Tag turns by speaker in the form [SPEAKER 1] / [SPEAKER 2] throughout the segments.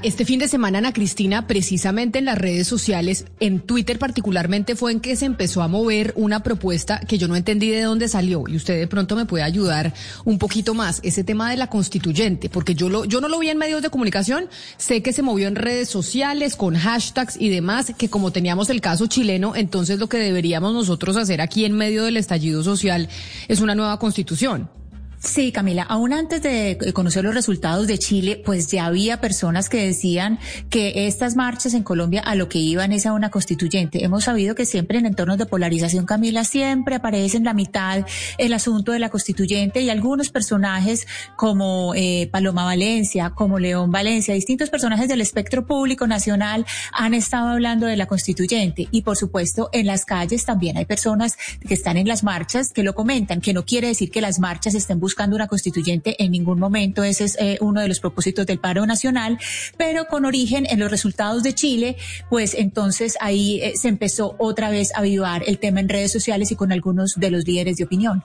[SPEAKER 1] Este fin de semana, Ana Cristina, precisamente en las redes sociales, en Twitter particularmente, fue en que se empezó a mover una propuesta que yo no entendí de dónde salió y usted de pronto me puede ayudar un poquito más. Ese tema de la constituyente, porque yo, lo, yo no lo vi en medios de comunicación, sé que se movió en redes sociales con hashtags y demás, que como teníamos el caso chileno, entonces lo que deberíamos nosotros hacer aquí en medio del estallido social es una nueva constitución.
[SPEAKER 2] Sí, Camila, aún antes de conocer los resultados de Chile, pues ya había personas que decían que estas marchas en Colombia a lo que iban es a una constituyente. Hemos sabido que siempre en entornos de polarización, Camila, siempre aparece en la mitad el asunto de la constituyente y algunos personajes como eh, Paloma Valencia, como León Valencia, distintos personajes del espectro público nacional han estado hablando de la constituyente y por supuesto en las calles también hay personas que están en las marchas que lo comentan, que no quiere decir que las marchas estén buscando buscando una constituyente en ningún momento. Ese es eh, uno de los propósitos del paro nacional, pero con origen en los resultados de Chile, pues entonces ahí eh, se empezó otra vez a avivar el tema en redes sociales y con algunos de los líderes de opinión.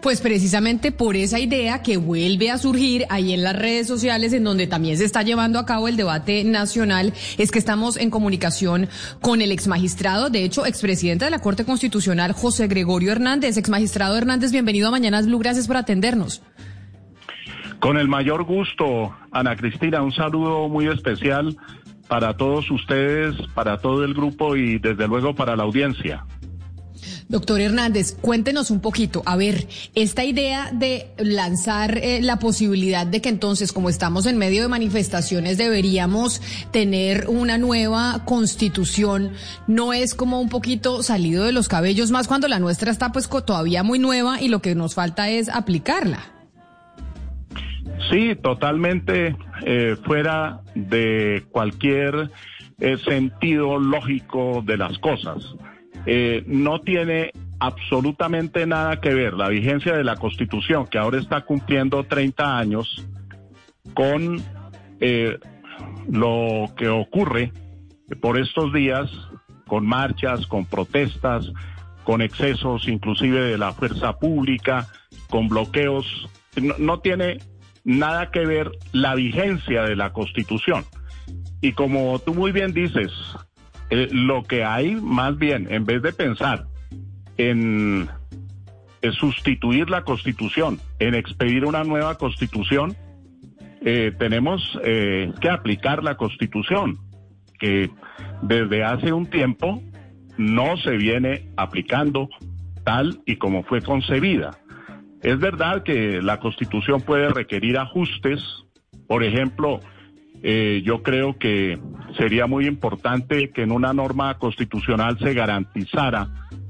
[SPEAKER 1] Pues precisamente por esa idea que vuelve a surgir ahí en las redes sociales, en donde también se está llevando a cabo el debate nacional, es que estamos en comunicación con el exmagistrado, de hecho, expresidente de la Corte Constitucional, José Gregorio Hernández. Exmagistrado Hernández, bienvenido a Mañanas Blue, gracias por atendernos.
[SPEAKER 3] Con el mayor gusto, Ana Cristina, un saludo muy especial para todos ustedes, para todo el grupo y desde luego para la audiencia.
[SPEAKER 1] Doctor Hernández, cuéntenos un poquito, a ver, esta idea de lanzar eh, la posibilidad de que entonces, como estamos en medio de manifestaciones, deberíamos tener una nueva constitución, ¿no es como un poquito salido de los cabellos más cuando la nuestra está pues todavía muy nueva y lo que nos falta es aplicarla?
[SPEAKER 3] Sí, totalmente eh, fuera de cualquier eh, sentido lógico de las cosas. Eh, no tiene absolutamente nada que ver la vigencia de la Constitución, que ahora está cumpliendo 30 años, con eh, lo que ocurre por estos días, con marchas, con protestas, con excesos inclusive de la fuerza pública, con bloqueos. No, tiene nada que ver la vigencia de la Constitución. Y como tú muy bien dices, eh, lo que hay más bien, en vez de pensar en, sustituir la constitución, en expedir una nueva constitución, eh, tenemos eh, que aplicar la constitución, que desde hace un tiempo no se viene aplicando tal y como fue concebida. Es verdad que la constitución puede requerir ajustes, por ejemplo, eh, yo creo que sería muy importante que en una norma constitucional se garantizara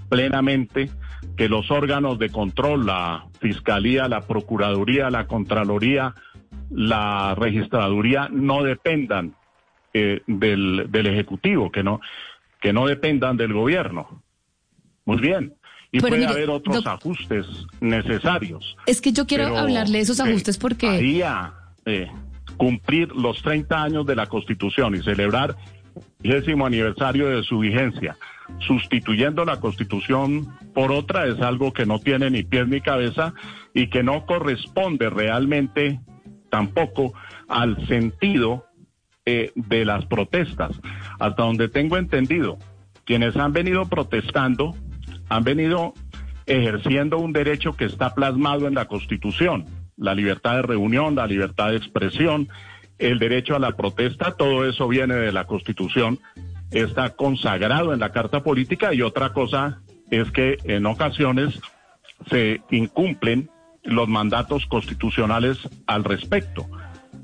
[SPEAKER 3] plenamente que los órganos de control, la Fiscalía, la Procuraduría, la Contraloría, la Registraduría, no dependan eh, del, del, Ejecutivo, que no, que no dependan del gobierno. Muy bien. Y puede haber otros ajustes necesarios.
[SPEAKER 1] Es que yo quiero hablarle de esos ajustes porque...
[SPEAKER 3] Eh, cumplir los 30 años de la Constitución y celebrar el décimo aniversario de su vigencia, sustituyendo la Constitución por otra, es algo que no tiene ni pies ni cabeza y que no corresponde realmente tampoco al sentido eh, de las protestas. Hasta donde tengo entendido, quienes han venido protestando han venido ejerciendo un derecho que está plasmado en la Constitución la libertad de reunión, la libertad de expresión, el derecho a la protesta, todo eso viene de la Constitución, está consagrado en la Carta Política y otra cosa es que en ocasiones se incumplen los mandatos constitucionales al respecto.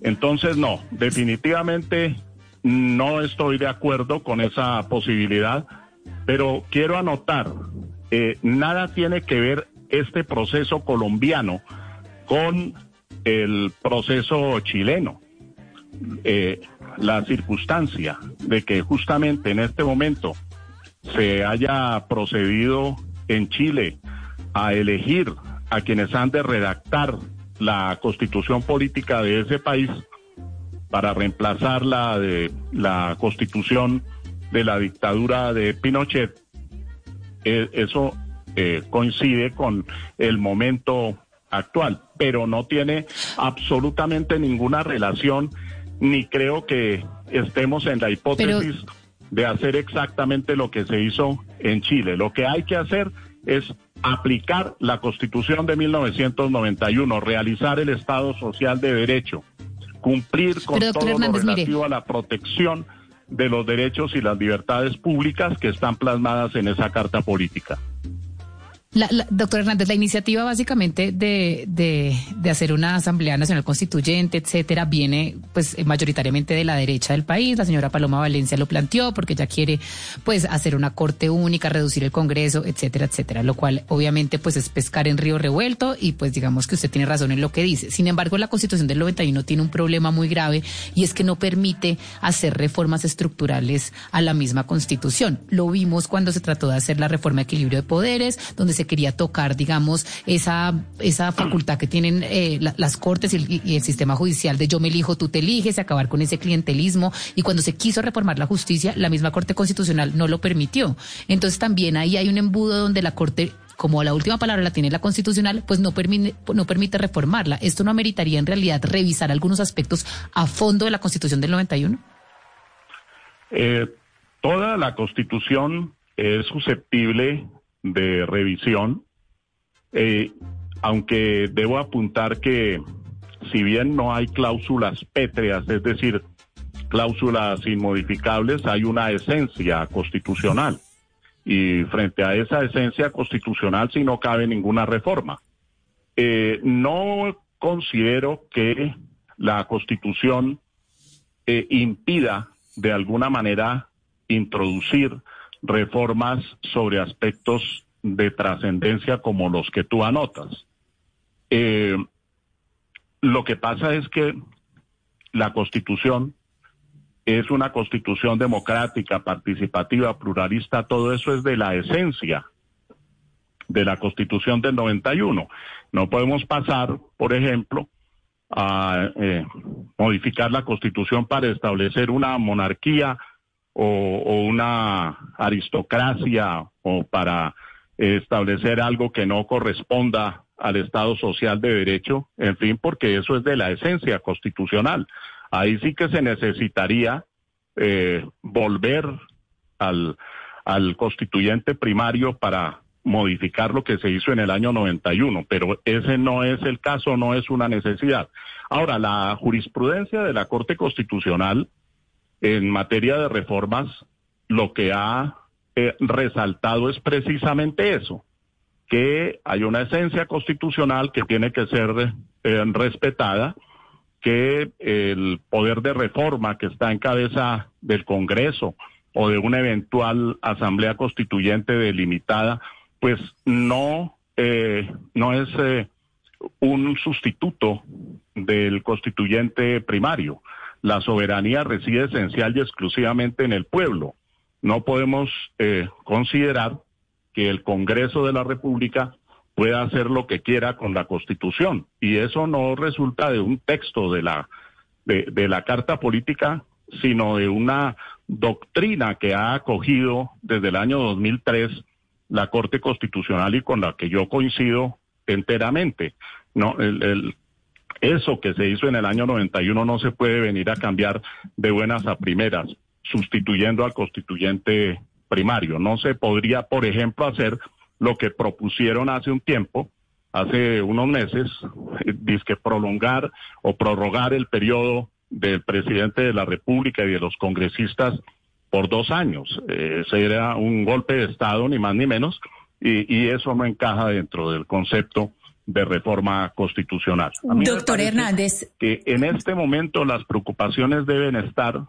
[SPEAKER 3] Entonces, no, definitivamente no estoy de acuerdo con esa posibilidad, pero quiero anotar, eh, nada tiene que ver este proceso colombiano con el proceso chileno. eh, la circunstancia de que justamente en este momento se haya procedido en Chile a elegir a quienes han de redactar la constitución política de ese país para reemplazar la de la constitución de la dictadura de Pinochet, eh, eso eh, coincide con el momento actual, pero no tiene absolutamente ninguna relación, ni creo que estemos en la hipótesis de hacer exactamente lo que se hizo en Chile. Lo que hay que hacer es aplicar la Constitución de 1991, realizar el Estado Social de Derecho, cumplir con todo lo relativo a la protección de los derechos y las libertades públicas que están plasmadas en esa Carta Política.
[SPEAKER 4] La, doctor Hernández, la iniciativa básicamente de, de, de, hacer una Asamblea Nacional Constituyente, etcétera, viene pues mayoritariamente de la derecha del país. La señora Paloma Valencia lo planteó porque ella quiere pues hacer una corte única, reducir el Congreso, etcétera, etcétera, lo cual obviamente pues es pescar en río revuelto y pues digamos que usted tiene razón en lo que dice. Sin embargo, la Constitución del 91 tiene un problema muy grave y es que no permite hacer reformas estructurales a la misma Constitución. Lo vimos cuando se trató de hacer la reforma de equilibrio de poderes, donde se quería tocar, digamos, esa, esa facultad que tienen eh, las cortes y el, sistema judicial de yo me elijo, tú te eliges, acabar con ese clientelismo. Y cuando se quiso reformar la justicia, la misma Corte Constitucional no lo permitió. Entonces también ahí hay un embudo donde la Corte como la última palabra la tiene la constitucional, pues no permite, no permite reformarla. ¿Esto no ameritaría en realidad revisar algunos aspectos a fondo de la constitución del 91?
[SPEAKER 3] Eh, toda la constitución es susceptible de revisión, eh, aunque debo apuntar que si bien no hay cláusulas pétreas, es decir, cláusulas inmodificables, hay una esencia constitucional. Y frente a esa esencia constitucional, si no cabe ninguna reforma. Eh, no considero que la constitución eh, impida de alguna manera introducir reformas sobre aspectos de trascendencia como los que tú anotas. Eh, lo que pasa es que la constitución es una constitución democrática, participativa, pluralista, todo eso es de la esencia de la constitución del 91. No podemos pasar, por ejemplo, a eh, modificar la constitución para establecer una monarquía o, una aristocracia o para establecer algo que no corresponda al Estado social de derecho, en fin, porque eso es de la esencia constitucional. Ahí sí que se necesitaría eh, volver al, al constituyente primario para modificar lo que se hizo en el año 91, pero ese no es el caso, no es una necesidad. Ahora, la jurisprudencia de la Corte Constitucional en materia de reformas, lo que ha eh, resaltado es precisamente eso, que hay una esencia constitucional que tiene que ser eh, respetada, que el poder de reforma que está en cabeza del Congreso o de una eventual asamblea constituyente delimitada, pues no, eh, no es un sustituto del constituyente primario la soberanía reside esencial y exclusivamente en el pueblo. No podemos eh, considerar que el Congreso de la República pueda hacer lo que quiera con la Constitución. Y eso no resulta de un texto de la, de, la Carta Política, sino de una doctrina que ha acogido desde el año 2003 la Corte Constitucional y con la que yo coincido enteramente. No, el, eso que se hizo en el año 91 no se puede venir a cambiar de buenas a primeras, sustituyendo al constituyente primario. No se podría, por ejemplo, hacer lo que propusieron hace un tiempo, hace unos meses, que prolongar o prorrogar el periodo del presidente de la República y de los congresistas por dos años. Eh, ese un golpe de Estado, ni más ni menos, y eso no encaja dentro del concepto de reforma constitucional.
[SPEAKER 2] Doctor Hernández.
[SPEAKER 3] Que en este momento las preocupaciones deben estar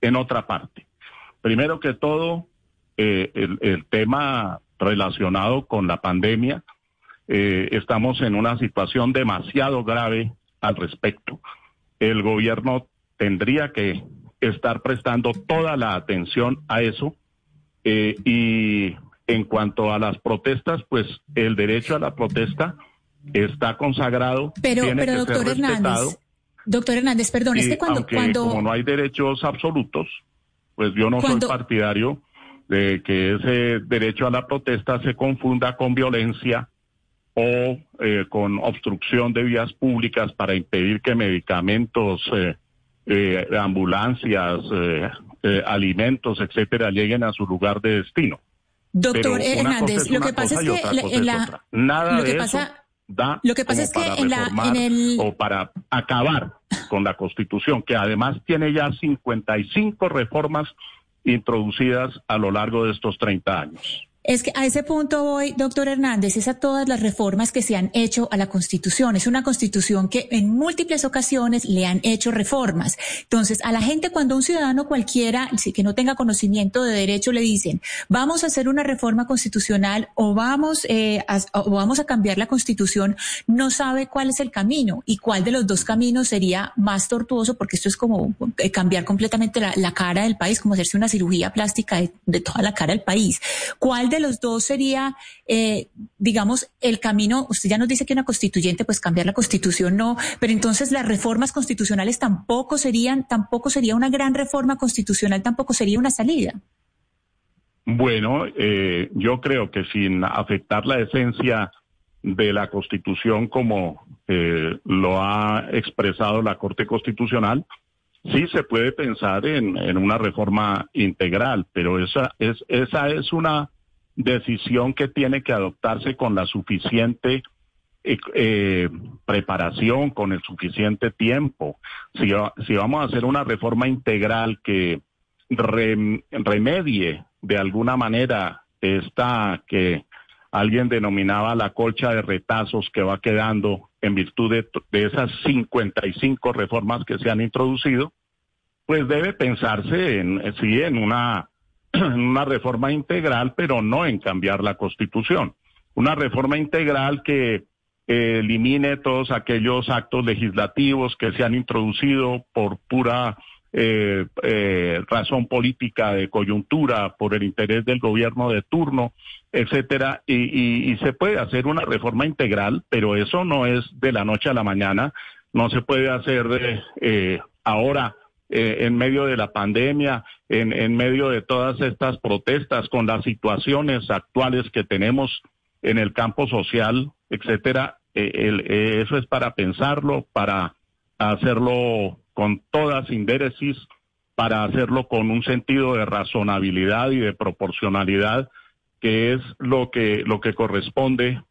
[SPEAKER 3] en otra parte. Primero que todo, eh, el, tema relacionado con la pandemia, eh, estamos en una situación demasiado grave al respecto. El gobierno tendría que estar prestando toda la atención a eso. Eh, y en cuanto a las protestas, pues el derecho a la protesta está consagrado.
[SPEAKER 2] Pero, pero doctor Hernández, doctor Hernández, perdón, es que cuando, cuando...
[SPEAKER 3] Como no hay derechos absolutos, pues yo no soy partidario de que ese derecho a la protesta se confunda con violencia o eh, con obstrucción de vías públicas para impedir que medicamentos, eh, eh, ambulancias, alimentos, etcétera, lleguen a su lugar de destino.
[SPEAKER 2] Doctor Hernández, lo que pasa es que en la,
[SPEAKER 3] nada lo que pasa, da
[SPEAKER 2] lo que pasa es que en, la, en el...
[SPEAKER 3] o para acabar con la Constitución, que además tiene ya 55 reformas introducidas a lo largo de estos 30 años.
[SPEAKER 2] Es que a ese punto voy, doctor Hernández, es a todas las reformas que se han hecho a la Constitución. Es una Constitución que en múltiples ocasiones le han hecho reformas. Entonces, a la gente cuando un ciudadano cualquiera que no tenga conocimiento de derecho le dicen, vamos a hacer una reforma constitucional o vamos, eh, a, o vamos a cambiar la Constitución, no sabe cuál es el camino y cuál de los dos caminos sería más tortuoso, porque esto es como eh, cambiar completamente la, cara del país, como hacerse una cirugía plástica de, de toda la cara del país. ¿Cuál de los dos sería, eh, digamos, el camino? Usted ya nos dice que una constituyente, pues cambiar la constitución no, pero entonces las reformas constitucionales tampoco serían, tampoco sería una gran reforma constitucional, tampoco sería una salida.
[SPEAKER 3] Bueno, eh, yo creo que sin afectar la esencia de la Constitución como eh, lo ha expresado la Corte Constitucional, sí se puede pensar en, en, una reforma integral, pero esa es, esa es una decisión que tiene que adoptarse con la suficiente eh, eh, preparación, con el suficiente tiempo. Si, si, vamos a hacer una reforma integral que remedie de alguna manera esta que alguien denominaba la colcha de retazos que va quedando en virtud de, de esas 55 reformas que se han introducido, pues debe pensarse en, sí, en una una reforma integral, pero no en cambiar la constitución. Una reforma integral que eh, elimine todos aquellos actos legislativos que se han introducido por pura eh, eh, razón política de coyuntura, por el interés del gobierno de turno, etcétera, y, y, se puede hacer una reforma integral, pero eso no es de la noche a la mañana, no se puede hacer ahora eh, en medio de la pandemia, en, en medio de todas estas protestas, con las situaciones actuales que tenemos en el campo social, etcétera, eh, eh, eso es para pensarlo, para hacerlo con toda sindéresis, para hacerlo con un sentido de razonabilidad y de proporcionalidad, que es lo que, lo que corresponde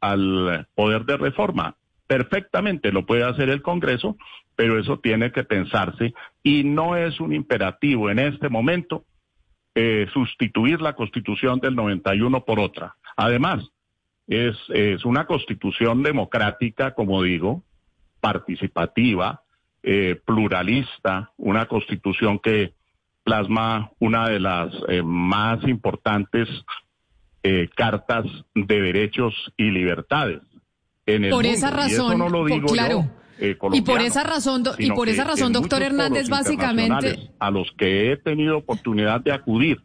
[SPEAKER 3] al poder de reforma. Perfectamente lo puede hacer el Congreso, pero eso tiene que pensarse y no es un imperativo en este momento eh, sustituir la constitución del 91 por otra. Además, es, es una constitución democrática, como digo, participativa, eh, pluralista, una constitución que plasma una de las eh, más importantes cartas de derechos y libertades. En el
[SPEAKER 1] por esa razón,
[SPEAKER 3] no lo digo
[SPEAKER 1] claro. Eh, y por esa razón, y por esa razón, doctor Hernández, básicamente
[SPEAKER 3] a los que he tenido oportunidad de acudir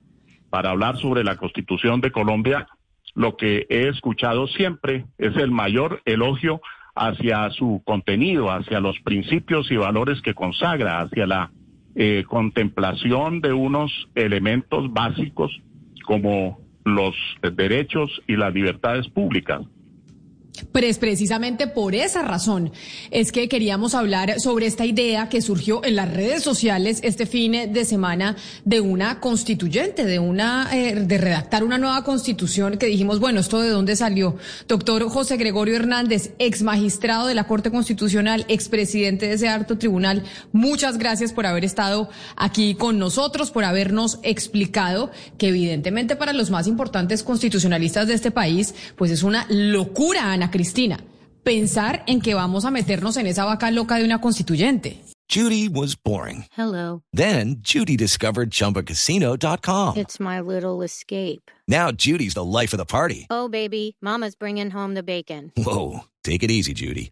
[SPEAKER 3] para hablar sobre la Constitución de Colombia, lo que he escuchado siempre es el mayor elogio hacia su contenido, hacia los principios y valores que consagra, hacia la eh, contemplación de unos elementos básicos como los derechos y las libertades públicas.
[SPEAKER 1] Pues precisamente por esa razón es que queríamos hablar sobre esta idea que surgió en las redes sociales este fin de semana de una constituyente, de una eh, de redactar una nueva constitución que dijimos, bueno, esto de dónde salió. Doctor José Gregorio Hernández, ex magistrado de la Corte Constitucional, ex presidente de ese alto tribunal, muchas gracias por haber estado aquí con nosotros, por habernos explicado que evidentemente para los más importantes constitucionalistas de este país, pues es una locura, Ana Cristina, pensar en que vamos a meternos en esa vaca loca de una constituyente.
[SPEAKER 5] Judy was boring.
[SPEAKER 6] Hello.
[SPEAKER 5] Then Judy discovered chumbacasino.com.
[SPEAKER 6] It's my little escape.
[SPEAKER 5] Now Judy's the life of the party.
[SPEAKER 6] Oh, baby, Mama's bringing home the bacon.
[SPEAKER 5] Whoa. Take it easy, Judy.